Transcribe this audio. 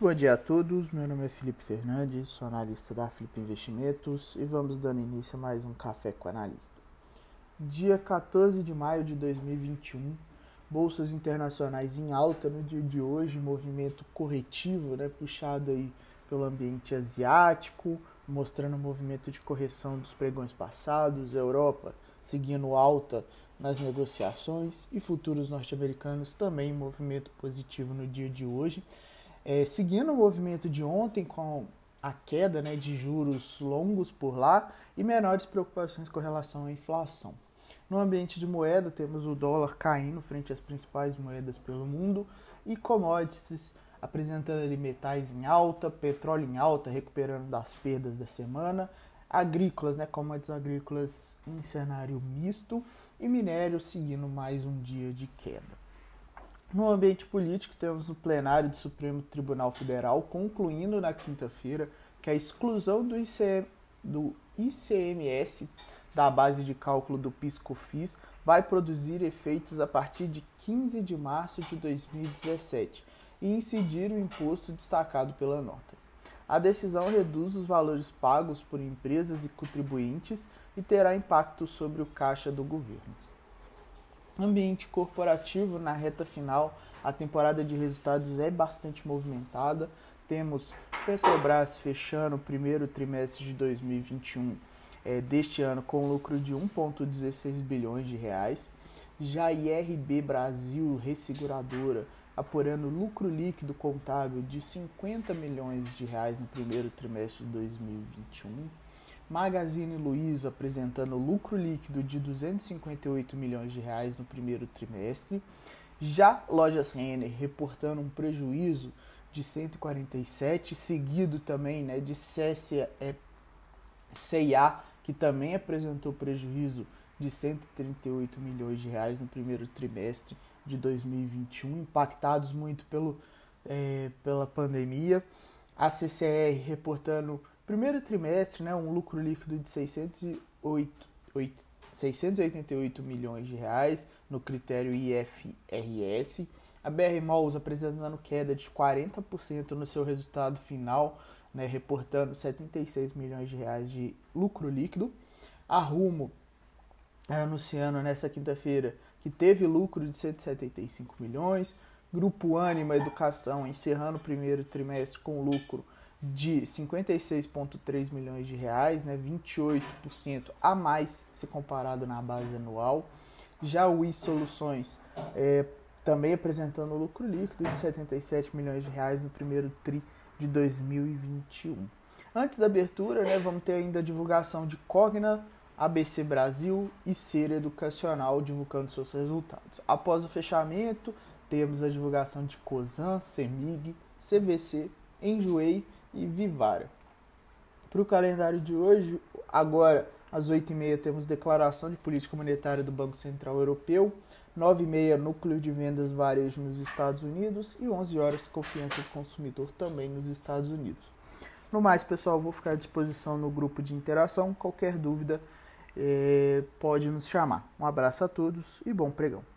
bom dia a todos. Meu nome é Felipe Fernandes, sou analista da Flip Investimentos e vamos dando início a mais um Café com Analista. Dia 14 de maio de 2021, bolsas internacionais em alta no dia de hoje, movimento corretivo, né, puxado aí pelo ambiente asiático, mostrando o movimento de correção dos pregões passados, Europa seguindo alta nas negociações e futuros norte-americanos também movimento positivo no dia de hoje. É, seguindo o movimento de ontem com a queda né, de juros longos por lá e menores preocupações com relação à inflação. No ambiente de moeda, temos o dólar caindo frente às principais moedas pelo mundo e commodities apresentando ali metais em alta, petróleo em alta, recuperando das perdas da semana, agrícolas, né, commodities agrícolas em cenário misto e minério seguindo mais um dia de queda. No ambiente político, temos o plenário do Supremo Tribunal Federal concluindo na quinta-feira que a exclusão do, ICM, do ICMS da base de cálculo do PIS/COFINS vai produzir efeitos a partir de 15 de março de 2017 e incidir o imposto destacado pela nota. A decisão reduz os valores pagos por empresas e contribuintes e terá impacto sobre o caixa do governo. Ambiente corporativo na reta final, a temporada de resultados é bastante movimentada. Temos Petrobras fechando o primeiro trimestre de 2021 é, deste ano com lucro de 1,16 bilhões de reais. Já IRB Brasil Resseguradora apurando lucro líquido contábil de 50 milhões de reais no primeiro trimestre de 2021. Magazine Luiza apresentando lucro líquido de 258 milhões de reais no primeiro trimestre. Já Lojas Renner reportando um prejuízo de 147, seguido também né, de CSA, é, que também apresentou prejuízo de 138 milhões de reais no primeiro trimestre de 2021, impactados muito pelo, é, pela pandemia. A CCR reportando primeiro trimestre né, um lucro líquido de 608, 8, 688 milhões de reais no critério IFRS. A BR Malls apresentando queda de 40% no seu resultado final, né, reportando 76 milhões de reais de lucro líquido. A Rumo anunciando nessa quinta-feira que teve lucro de 175 milhões. Grupo Anima Educação encerrando o primeiro trimestre com lucro de 56,3 milhões de reais, né, 28% a mais se comparado na base anual. Já o I Soluções é, também apresentando lucro líquido de 77 milhões de reais no primeiro tri de 2021. Antes da abertura, né, vamos ter ainda a divulgação de Cogna, ABC Brasil e Ser Educacional divulgando seus resultados. Após o fechamento, temos a divulgação de COSAN, CEMIG, CVC, Enjoei e Vivara. Para o calendário de hoje, agora às 8h30 temos declaração de política monetária do Banco Central Europeu, 9h30 núcleo de vendas varejo nos Estados Unidos e 11 horas confiança do consumidor também nos Estados Unidos. No mais, pessoal, vou ficar à disposição no grupo de interação. Qualquer dúvida, é, pode nos chamar. Um abraço a todos e bom pregão.